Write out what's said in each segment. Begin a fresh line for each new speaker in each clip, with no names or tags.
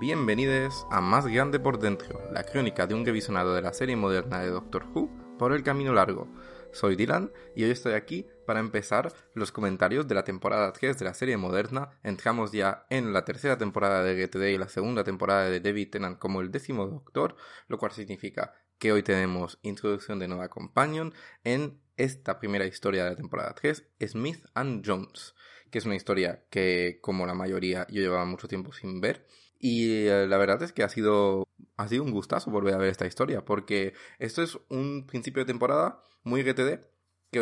Bienvenidos a Más Grande por Dentro, la crónica de un revisionado de la serie moderna de Doctor Who por el camino largo. Soy Dylan y hoy estoy aquí para empezar los comentarios de la temporada 3 de la serie moderna. Entramos ya en la tercera temporada de GTD y la segunda temporada de David Tennant como el décimo Doctor, lo cual significa que hoy tenemos introducción de nueva companion en esta primera historia de la temporada 3, Smith and Jones, que es una historia que, como la mayoría, yo llevaba mucho tiempo sin ver y eh, la verdad es que ha sido, ha sido un gustazo volver a ver esta historia, porque esto es un principio de temporada muy GTD que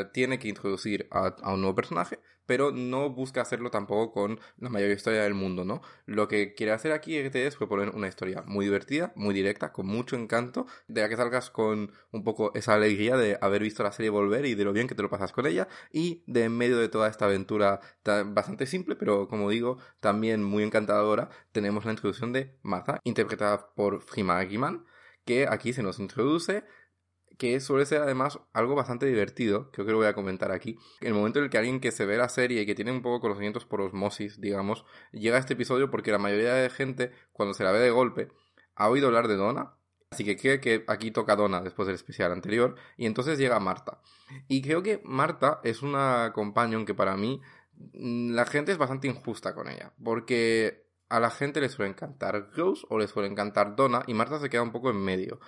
eh, tiene que introducir a, un nuevo personaje, pero no busca hacerlo tampoco con la mayor historia del mundo, ¿no? Lo que quiere hacer aquí GTD es proponer una historia muy divertida, muy directa, con mucho encanto, de la que salgas con un poco esa alegría de haber visto la serie volver y de lo bien que te lo pasas con ella, y de en medio de toda esta aventura bastante simple, pero como digo, también muy encantadora, tenemos la introducción de Martha, interpretada por Frima Agiman, que aquí se nos introduce que suele ser además algo bastante divertido, creo que lo voy a comentar aquí. El momento en el que alguien que se ve la serie y que tiene un poco conocimientos por osmosis, digamos, llega a este episodio porque la mayoría de gente, cuando se la ve de golpe, ha oído hablar de Donna, así que cree que aquí toca Donna después del especial anterior, y entonces llega Marta. Y creo que Marta es una companion que para mí mm, la gente es bastante injusta con ella, porque a la gente le suele encantar Rose o le suele encantar Donna y Marta se queda un poco en medio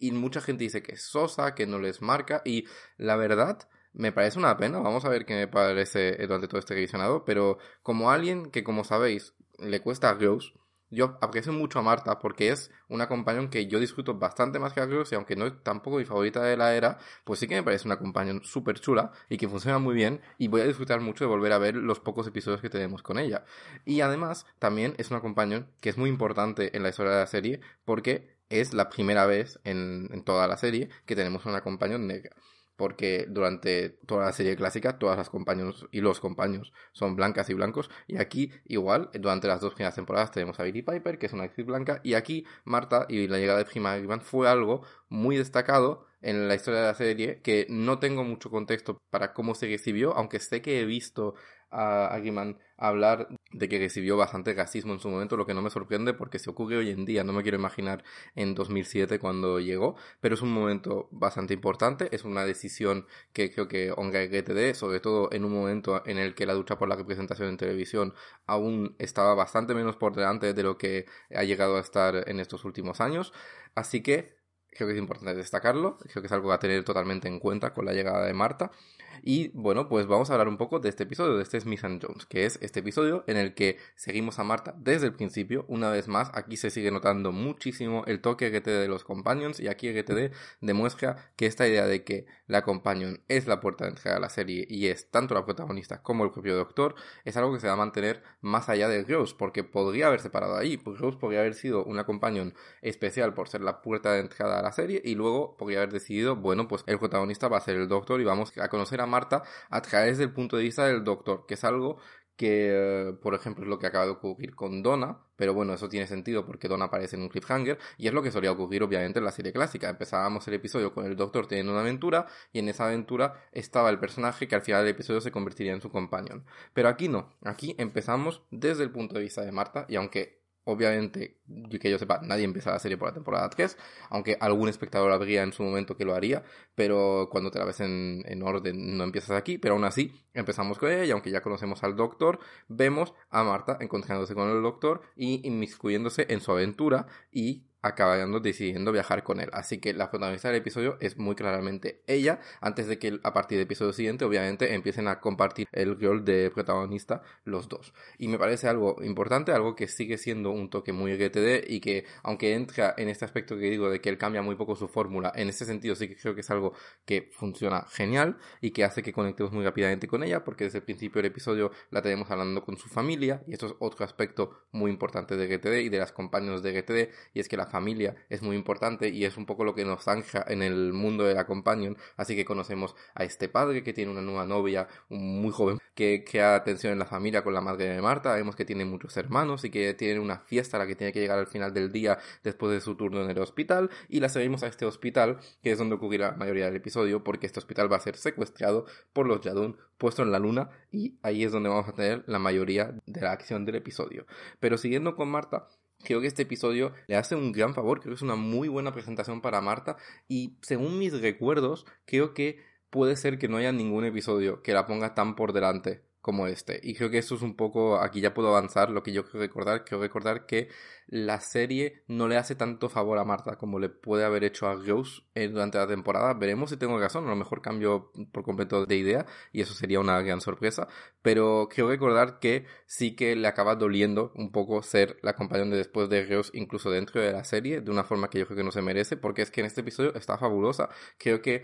y mucha gente dice que es sosa, que no les marca y la verdad me parece una pena, vamos a ver qué me parece durante todo este revisionado, pero como alguien que como sabéis le cuesta a Rose, yo aprecio mucho a Marta porque es una companion que yo disfruto bastante más que a Rose y aunque no es tampoco mi favorita de la era, pues sí que me parece una companion súper chula y que funciona muy bien y voy a disfrutar mucho de volver a ver los pocos episodios que tenemos con ella. Y además también es una companion que es muy importante en la historia de la serie porque es la primera vez en, toda la serie que tenemos una compañón negra. Porque durante toda la serie clásica, todas las compañeros y los compañeros son blancas y blancos. Y aquí, igual, durante las dos primeras temporadas tenemos a Billy Piper, que es una actriz blanca. Y aquí, Marta y la llegada de Prima Iván fue algo muy destacado en la historia de la serie que no tengo mucho contexto para cómo se recibió, aunque sé que he visto a Agriman hablar de que recibió bastante racismo en su momento, lo que no me sorprende porque se ocurre hoy en día, no me quiero imaginar en 2007 cuando llegó, pero es un momento bastante importante, es una decisión que creo que honra GTD, sobre todo en un momento en el que la lucha por la representación en televisión aún estaba bastante menos por delante de lo que ha llegado a estar en estos últimos años, así que creo que es importante destacarlo, creo que es algo a tener totalmente en cuenta con la llegada de Marta. Y bueno, pues vamos a hablar un poco de este episodio, de este Smith and Jones, que es este episodio en el que seguimos a Marta desde el principio. Una vez más, aquí se sigue notando muchísimo el toque GTD de los Companions y aquí GTD demuestra que esta idea de que la Companion es la puerta de entrada a la serie y es tanto la protagonista como el propio Doctor, es algo que se va a mantener más allá de Rose, porque podría haber separado ahí. Rose podría haber sido una Companion especial por ser la puerta de entrada la serie y luego podría haber decidido, bueno, pues el protagonista va a ser el Doctor y vamos a conocer a Marta a través del punto de vista del doctor, que es algo que, por ejemplo, es lo que acaba de ocurrir con Donna, pero bueno, eso tiene sentido porque Donna aparece en un cliffhanger y es lo que solía ocurrir obviamente en la serie clásica. Empezábamos el episodio con el doctor teniendo una aventura y en esa aventura estaba el personaje que al final del episodio se convertiría en su companion. Pero aquí no, aquí empezamos desde el punto de vista de Marta y aunque Obviamente, que yo sepa, nadie empieza la serie por la temporada 3, aunque algún espectador habría en su momento que lo haría, pero cuando te la ves en, en, orden no empiezas aquí, pero aún así empezamos con ella y aunque ya conocemos al doctor, vemos a Marta encontrándose con el doctor y inmiscuyéndose en su aventura y acabando decidiendo viajar con él. Así que la protagonista del episodio es muy claramente ella, antes de que a partir del episodio siguiente, obviamente, empiecen a compartir el rol de protagonista los dos. Y me parece algo importante, algo que sigue siendo un toque muy GTD y que, aunque entra en este aspecto que digo de que él cambia muy poco su fórmula, en ese sentido sí que creo que es algo que funciona genial y que hace que conectemos muy rápidamente con ella, porque desde el principio del episodio la tenemos hablando con su familia, y esto es otro aspecto muy importante de GTD y de las compañeros de GTD, y es que la familia es muy importante y es un poco lo que nos ancla en el mundo de la companion, así que conocemos a este padre que tiene una nueva novia muy joven que crea atención en la familia con la madre de Marta, vemos que tiene muchos hermanos y que tiene una fiesta a la que tiene que llegar al final del día después de su turno en el hospital. Y la seguimos a este hospital que es donde ocurrirá la mayoría del episodio porque este hospital va a ser secuestrado por los Yadun puesto en la luna y ahí es donde vamos a tener la mayoría de la acción del episodio. Pero siguiendo con Marta, Creo que este episodio le hace un gran favor, creo que es una muy buena presentación para Marta y según mis recuerdos creo que puede ser que no haya ningún episodio que la ponga tan por delante como este. Y creo que eso es un poco, aquí ya puedo avanzar lo que yo quiero recordar. Quiero recordar que la serie no le hace tanto favor a Marta como le puede haber hecho a Rose eh, durante la temporada. Veremos si tengo razón, a lo mejor cambio por completo de idea y eso sería una gran sorpresa. Pero quiero recordar que sí que le acaba doliendo un poco ser la compañera de después de Rose incluso dentro de la serie de una forma que yo creo que no se merece porque es que en este episodio está fabulosa. Creo que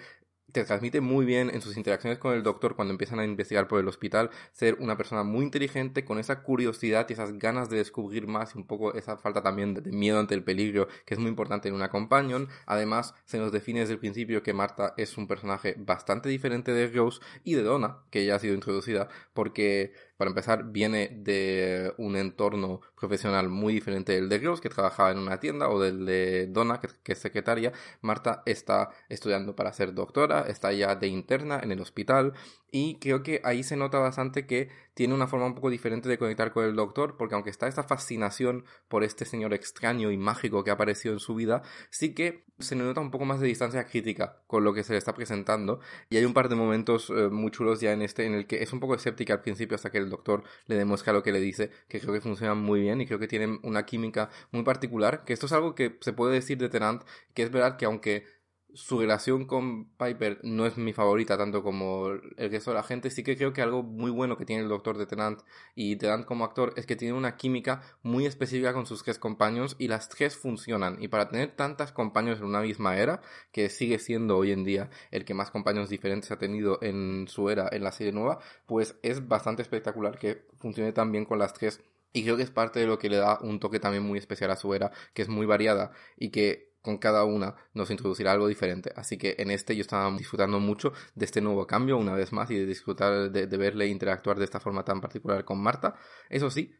te transmite muy bien en sus interacciones con el doctor cuando empiezan a investigar por el hospital, ser una persona muy inteligente, con esa curiosidad y esas ganas de descubrir más y un poco esa falta también de miedo ante el peligro, que es muy importante en una companion. Además, se nos define desde el principio que Marta es un personaje bastante diferente de Rose y de Donna, que ya ha sido introducida, porque para empezar, viene de un entorno profesional muy diferente del de Rose, que trabajaba en una tienda, o del de Donna, que, es secretaria. Marta está estudiando para ser doctora, está ya de interna en el hospital, y creo que ahí se nota bastante que tiene una forma un poco diferente de conectar con el doctor, porque aunque está esta fascinación por este señor extraño y mágico que ha aparecido en su vida, sí que se nota un poco más de distancia crítica con lo que se le está presentando. Y hay un par de momentos eh, muy chulos ya en este, en el que es un poco escéptica al principio hasta que el doctor le demuestra lo que le dice, que creo que funciona muy bien y creo que tienen una química muy particular, que esto es algo que se puede decir de Tenant, que es verdad que aunque su relación con Piper no es mi favorita tanto como el resto de la gente. Sí que creo que algo muy bueno que tiene el doctor de Tenant y Tenant como actor es que tiene una química muy específica con sus tres compañeros y las tres funcionan. Y para tener tantas compañeros en una misma era, que sigue siendo hoy en día el que más compañeros diferentes ha tenido en su era en la serie nueva, pues es bastante espectacular que funcione tan bien con las tres. Y creo que es parte de lo que le da un toque también muy especial a su era, que es muy variada y que con cada una nos introducirá algo diferente. Así que en este yo estaba disfrutando mucho de este nuevo cambio una vez más y de disfrutar de, verle interactuar de esta forma tan particular con Marta. Eso sí,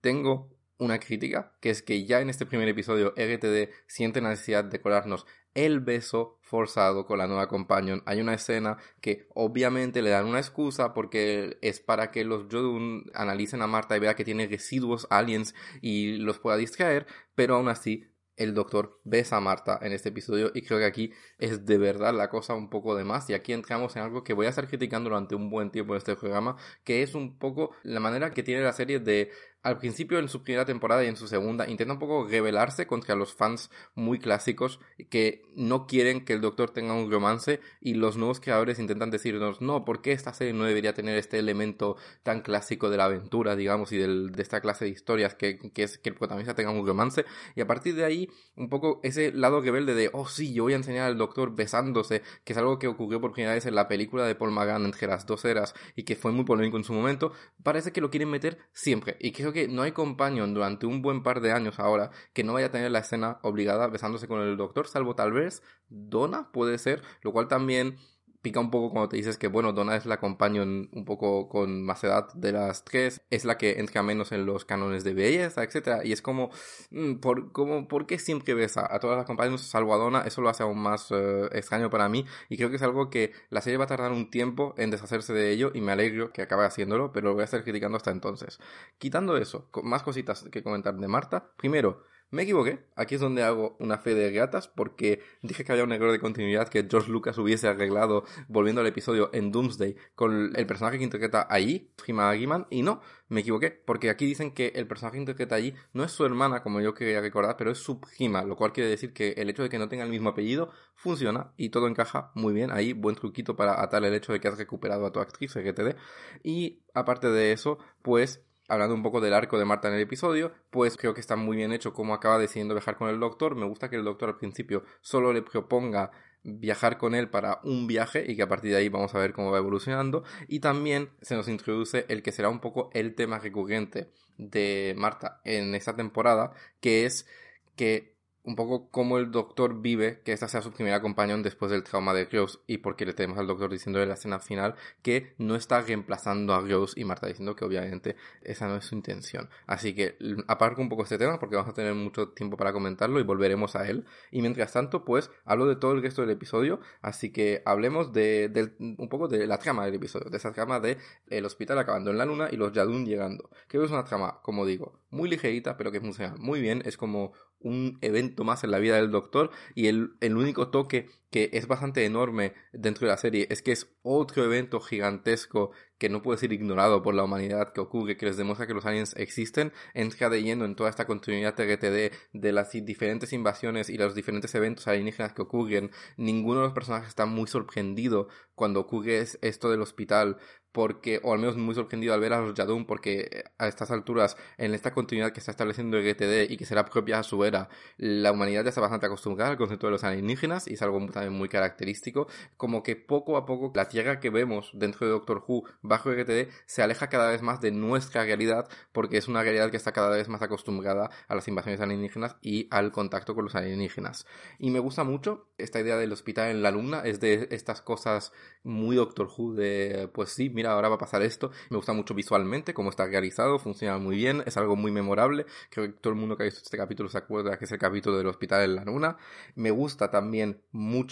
tengo una crítica, que es que ya en este primer episodio RTD siente la necesidad de colarnos el beso forzado con la nueva companion. Hay una escena que obviamente le dan una excusa porque es para que los Jodun analicen a Marta y vean que tiene residuos aliens y los pueda distraer, pero aún así el doctor besa a Marta en este episodio y creo que aquí es de verdad la cosa un poco de más y aquí entramos en algo que voy a estar criticando durante un buen tiempo en este programa que es un poco la manera que tiene la serie de al principio en su primera temporada y en su segunda intenta un poco rebelarse contra los fans muy clásicos que no quieren que el doctor tenga un romance y los nuevos creadores intentan decirnos no, ¿por qué esta serie no debería tener este elemento tan clásico de la aventura, digamos, y del, de esta clase de historias que, que, es que el protagonista tenga un romance? Y a partir de ahí, un poco ese lado rebelde de, oh sí, yo voy a enseñar al doctor besándose, que es algo que ocurrió por primera vez en la película de Paul McGann entre las dos eras y que fue muy polémico en su momento, parece que lo quieren meter siempre y que que no hay companion durante un buen par de años ahora que no vaya a tener la escena obligada besándose con el doctor, salvo tal vez Donna puede ser, lo cual también pica un poco cuando te dices que, bueno, Donna es la companion un poco con más edad de las tres, es la que entra menos en los cánones de belleza, etcétera, y es como, mm, ¿por, como, ¿por qué siempre besa a todas las compañeras salvo a Donna? Eso lo hace aún más eh, extraño para mí, y creo que es algo que la serie va a tardar un tiempo en deshacerse de ello, y me alegro que acabe haciéndolo, pero lo voy a estar criticando hasta entonces. Quitando eso, más cositas que comentar de Marta. Primero, Me equivoqué, aquí es donde hago una fe de gatas porque dije que había un error de continuidad que George Lucas hubiese arreglado volviendo al episodio en Doomsday con el personaje que interpreta allí, Hima y no, me equivoqué, porque aquí dicen que el personaje que interpreta allí no es su hermana, como yo quería recordar, pero es su prima, lo cual quiere decir que el hecho de que no tenga el mismo apellido funciona y todo encaja muy bien ahí, buen truquito para atar el hecho de que has recuperado a tu actriz GTD. Y aparte de eso, pues hablando un poco del arco de Marta en el episodio, pues creo que está muy bien hecho cómo acaba decidiendo viajar con el doctor. Me gusta que el doctor al principio solo le proponga viajar con él para un viaje y que a partir de ahí vamos a ver cómo va evolucionando. Y también se nos introduce el que será un poco el tema recurrente de Marta en esta temporada, que es que un poco cómo el doctor vive que esta sea su primera compañón después del trauma de Rose y porque le tenemos al doctor diciendo en la escena final que no está reemplazando a Rose y Marta diciendo que obviamente esa no es su intención. Así que aparco un poco este tema porque vamos a tener mucho tiempo para comentarlo y volveremos a él. Y mientras tanto, pues hablo de todo el resto del episodio, así que hablemos de, un poco de la trama del episodio, de esa trama de el hospital acabando en la luna y los Yadun llegando. Que es una trama, como digo, muy ligerita, pero que funciona muy bien. Es como un evento más en la vida del doctor y el, el, único toque que es bastante enorme dentro de la serie es que es otro evento gigantesco que no puede ser ignorado por la humanidad que ocurre, que les demuestra que los aliens existen, entra de lleno en toda esta continuidad TGTD de las diferentes invasiones y los diferentes eventos alienígenas que ocurren. Ninguno de los personajes está muy sorprendido cuando ocurre esto del hospital, porque, o al menos muy sorprendido al ver a los Yadun, porque eh, a estas alturas, en esta continuidad que está estableciendo el GTD y que será propia a su era, la humanidad ya está bastante acostumbrada al concepto de los alienígenas y es algo muy característico, como que poco a poco la Tierra que vemos dentro de Doctor Who bajo GTD se aleja cada vez más de nuestra realidad porque es una realidad que está cada vez más acostumbrada a las invasiones alienígenas y al contacto con los alienígenas. Y me gusta mucho esta idea del hospital en la luna, es de estas cosas muy Doctor Who de, pues sí, mira, ahora va a pasar esto. Me gusta mucho visualmente, cómo está realizado, funciona muy bien, es algo muy memorable. Creo que todo el mundo que ha visto este capítulo se acuerda que es el capítulo del hospital en la luna. Me gusta también mucho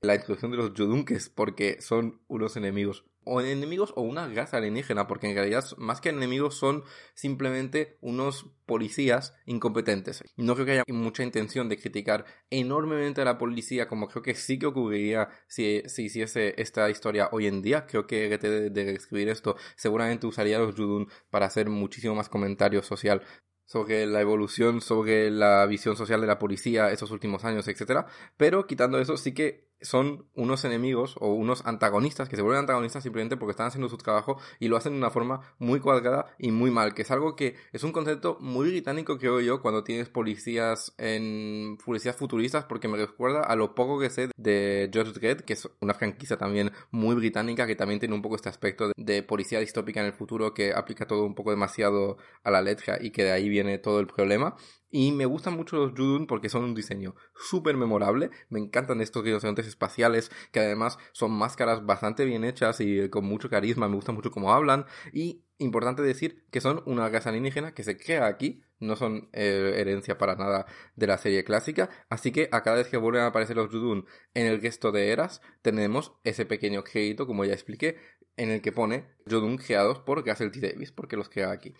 la introducción de los Yudunkes porque son unos enemigos o enemigos o una raza alienígena, porque en realidad más que enemigos son simplemente unos policías incompetentes. No creo que haya mucha intención de criticar enormemente a la policía, como creo que sí que ocurriría si, si hiciese esta historia hoy en día. Creo que de, de escribir esto seguramente usaría los Judun para hacer muchísimo más comentario social sobre la evolución, sobre la visión social de la policía esos últimos años, etcétera. Pero quitando eso, sí que son unos enemigos o unos antagonistas que se vuelven antagonistas simplemente porque están haciendo su trabajo y lo hacen de una forma muy cuadrada y muy mal, que es algo que es un concepto muy británico creo yo cuando tienes policías en policías futuristas porque me recuerda a lo poco que sé de George Dredd, que es una franquicia también muy británica que también tiene un poco este aspecto de, policía distópica en el futuro que aplica todo un poco demasiado a la letra y que de ahí viene todo el problema y me gustan mucho los Judun porque son un diseño súper memorable. Me encantan estos rinocerontes espaciales que además son máscaras bastante bien hechas y con mucho carisma. Me gusta mucho cómo hablan. Y importante decir que son una raza alienígena que se crea aquí. No son eh, herencia para nada de la serie clásica. Así que a cada vez que vuelven a aparecer los Judun en el gesto de Eras, tenemos ese pequeño crédito, como ya expliqué, en el que pone Judun creados por Russell T. Davis, porque los crea aquí.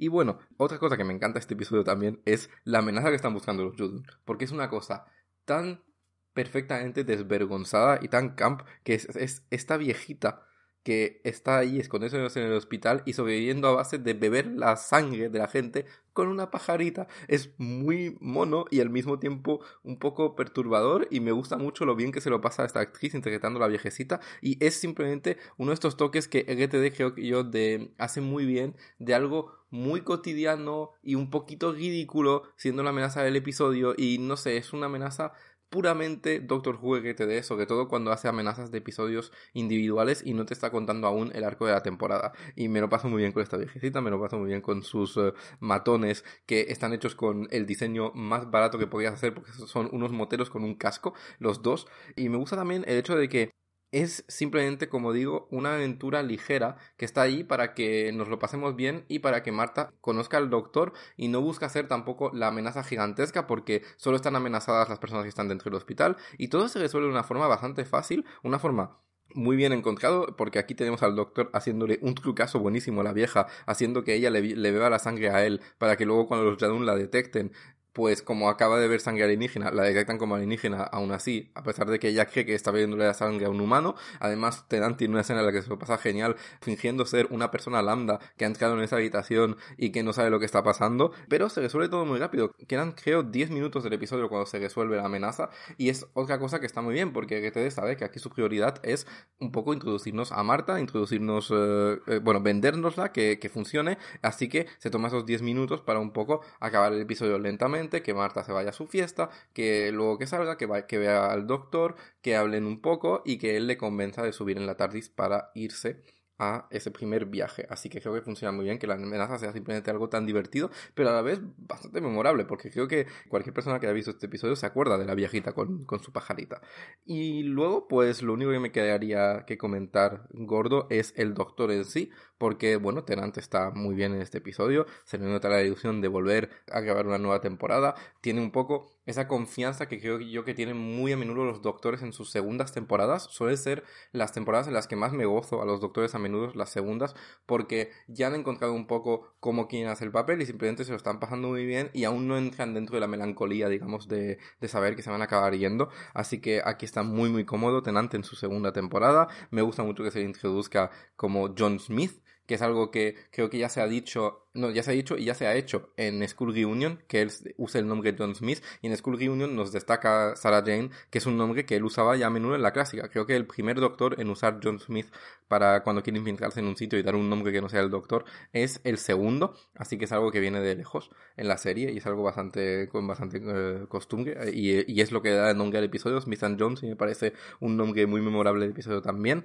Y bueno, otra cosa que me encanta este episodio también es la amenaza que están buscando los Judun. Porque es una cosa tan perfectamente desvergonzada y tan camp que es, esta viejita que está ahí escondiéndose en el hospital y sobreviviendo a base de beber la sangre de la gente con una pajarita. Es muy mono y al mismo tiempo un poco perturbador y me gusta mucho lo bien que se lo pasa a esta actriz interpretando a la viejecita y es simplemente uno de estos toques que RTD creo que yo de, hace muy bien de algo muy cotidiano y un poquito ridículo siendo la amenaza del episodio y no sé, es una amenaza puramente Doctor Who GTD, sobre todo cuando hace amenazas de episodios individuales y no te está contando aún el arco de la temporada. Y me lo paso muy bien con esta viejecita, me lo paso muy bien con sus eh, matones que están hechos con el diseño más barato que podías hacer porque son unos moteros con un casco, los dos. Y me gusta también el hecho de que es simplemente, como digo, una aventura ligera que está ahí para que nos lo pasemos bien y para que Marta conozca al doctor y no busca ser tampoco la amenaza gigantesca porque solo están amenazadas las personas que están dentro del hospital. Y todo se resuelve de una forma bastante fácil, una forma muy bien encontrado, porque aquí tenemos al doctor haciéndole un trucazo buenísimo a la vieja, haciendo que ella le, beba la sangre a él, para que luego cuando los Jadun la detecten, pues como acaba de ver sangre alienígena, la detectan como alienígena aún así, a pesar de que ella cree que está viéndole la sangre a un humano. Además, Tenant tiene una escena en la que se pasa genial, fingiendo ser una persona lambda que ha entrado en esa habitación y que no sabe lo que está pasando, pero se resuelve todo muy rápido. Quedan, creo, 10 minutos del episodio cuando se resuelve la amenaza, y es otra cosa que está muy bien, porque GTD sabe que aquí su prioridad es un poco introducirnos a Marta, introducirnos, eh, eh, bueno, vendérnosla, que, que funcione, así que se toma esos 10 minutos para un poco acabar el episodio lentamente que Marta se vaya a su fiesta, que luego que salga, que, que vea al doctor, que hablen un poco y que él le convenza de subir en la TARDIS para irse a ese primer viaje. Así que creo que funciona muy bien que la amenaza sea simplemente algo tan divertido, pero a la vez bastante memorable, porque creo que cualquier persona que haya visto este episodio se acuerda de la viejita con, con su pajarita. Y luego, pues lo único que me quedaría que comentar gordo es el doctor en sí, porque, bueno, Tenant está muy bien en este episodio, se le nota la ilusión de volver a grabar una nueva temporada, tiene un poco esa confianza que creo yo que tienen muy a menudo los doctores en sus segundas temporadas, suele ser las temporadas en las que más me gozo a los doctores a menudo, las segundas, porque ya han encontrado un poco cómo quieren hacer el papel y simplemente se lo están pasando muy bien y aún no entran dentro de la melancolía, digamos, de, de saber que se van a acabar yendo, así que aquí está muy muy cómodo Tenant en su segunda temporada, me gusta mucho que se le introduzca como John Smith, que es algo que creo que ya se ha dicho, no, ya se ha dicho y ya se ha hecho en School Reunion, que él usa el nombre John Smith, y en School Reunion nos destaca Sarah Jane, que es un nombre que él usaba ya a menudo en la clásica. Creo que el primer doctor en usar John Smith para cuando quiere infiltrarse en un sitio y dar un nombre que no sea el doctor es el segundo, así que es algo que viene de lejos en la serie y es algo bastante con bastante eh, costumbre y, y, es lo que da el nombre al episodio, Smith and Jones, y me parece un nombre muy memorable del episodio también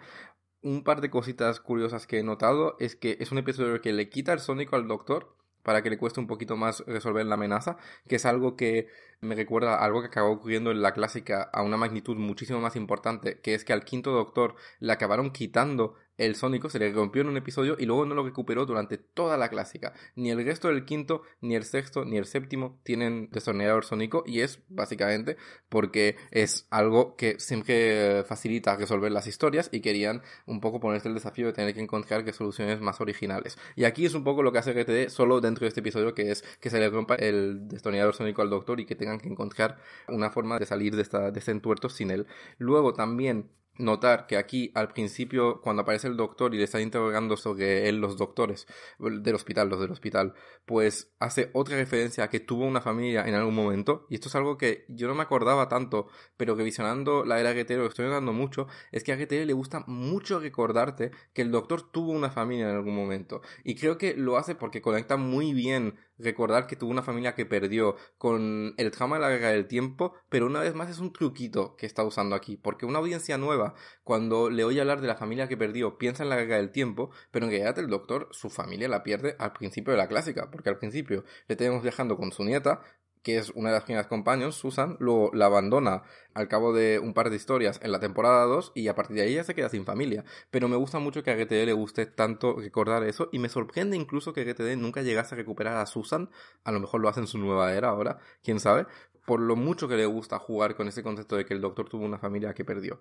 un par de cositas curiosas que he notado es que es un episodio que le quita el sónico al doctor para que le cueste un poquito más resolver la amenaza, que es algo que me recuerda a algo que acabó ocurriendo en la clásica a una magnitud muchísimo más importante, que es que al quinto doctor le acabaron quitando el Sónico se le rompió en un episodio y luego no lo recuperó durante toda la clásica. Ni el resto del quinto, ni el sexto, ni el séptimo tienen destornillador sónico y es básicamente porque es algo que siempre facilita resolver las historias y querían un poco ponerse el desafío de tener que encontrar que soluciones más originales. Y aquí es un poco lo que hace GTD solo dentro de este episodio que es que se le rompa el destornillador sónico al doctor y que tengan que encontrar una forma de salir de, esta, de este entuerto sin él. Luego también notar que aquí al principio cuando aparece el doctor y le está interrogando sobre él los doctores del hospital, los del hospital, pues hace otra referencia a que tuvo una familia en algún momento. Y esto es algo que yo no me acordaba tanto, pero revisionando la era GT lo que estoy notando mucho es que a GT le gusta mucho recordarte que el doctor tuvo una familia en algún momento. Y creo que lo hace porque conecta muy bien recordar que tuvo una familia que perdió con el trauma de la guerra del tiempo, pero una vez más es un truquito que está usando aquí, porque una audiencia nueva, cuando le oye hablar de la familia que perdió, piensa en la guerra del tiempo, pero en realidad el doctor su familia la pierde al principio de la clásica, porque al principio le tenemos viajando con su nieta, que es una de las primeras compañeros, Susan, luego la abandona al cabo de un par de historias en la temporada 2 y a partir de ahí ya se queda sin familia. Pero me gusta mucho que a GTD le guste tanto recordar eso y me sorprende incluso que GTD nunca llegase a recuperar a Susan, a lo mejor lo hace en su nueva era ahora, quién sabe, por lo mucho que le gusta jugar con ese concepto de que el doctor tuvo una familia que perdió.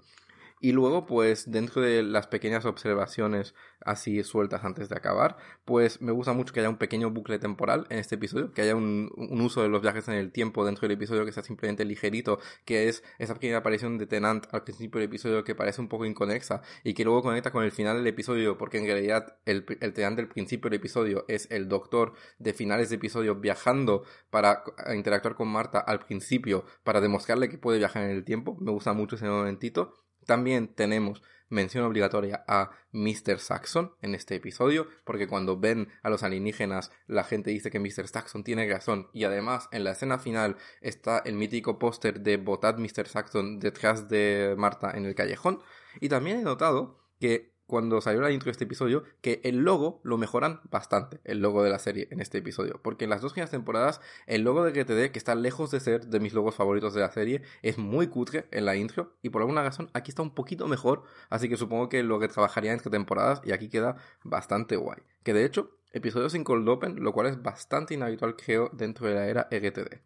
Y luego, pues, dentro de las pequeñas observaciones así sueltas antes de acabar, pues me gusta mucho que haya un pequeño bucle temporal en este episodio, que haya un, uso de los viajes en el tiempo dentro del episodio que sea simplemente ligerito, que es esa pequeña aparición de Tenant al principio del episodio que parece un poco inconexa y que luego conecta con el final del episodio, porque en realidad el, el Tenant del principio del episodio es el doctor de finales de episodio viajando para interactuar con Marta al principio para demostrarle que puede viajar en el tiempo. Me gusta mucho ese momentito. También tenemos mención obligatoria a Mr. Saxon en este episodio, porque cuando ven a los alienígenas, la gente dice que Mr. Saxon tiene razón, y además en la escena final está el mítico póster de Botad Mr. Saxon detrás de Marta en el callejón, y también he notado que cuando salió la intro de este episodio, que el logo lo mejoran bastante, el logo de la serie en este episodio. Porque en las dos primeras temporadas, el logo de GTD, que está lejos de ser de mis logos favoritos de la serie, es muy cutre en la intro. Y por alguna razón, aquí está un poquito mejor. Así que supongo que lo que trabajaría entre temporadas, y aquí queda bastante guay. Que de hecho, episodio sin cold open, lo cual es bastante inhabitual, creo, dentro de la era EGTD.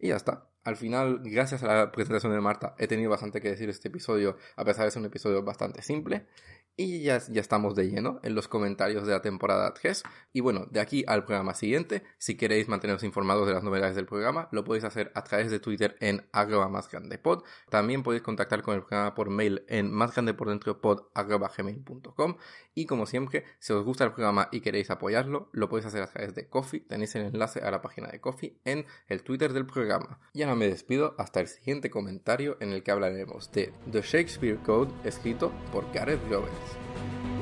Y ya está. Al final, gracias a la presentación de Marta, he tenido bastante que decir este episodio, a pesar de ser un episodio bastante simple. Y ya, ya estamos de lleno en los comentarios de la temporada 3. Y bueno, de aquí al programa siguiente, si queréis manteneros informados de las novedades del programa, lo podéis hacer a través de Twitter en arroba más grande. También podéis contactar con el programa por mail en más grande por dentro pod gmail.com. Y como siempre, si os gusta el programa y queréis apoyarlo, lo podéis hacer a través de Coffee. Tenéis el enlace a la página de Coffee en el Twitter del programa. Y me despido hasta el siguiente comentario en el que hablaremos de The Shakespeare Code escrito por Gareth Roberts.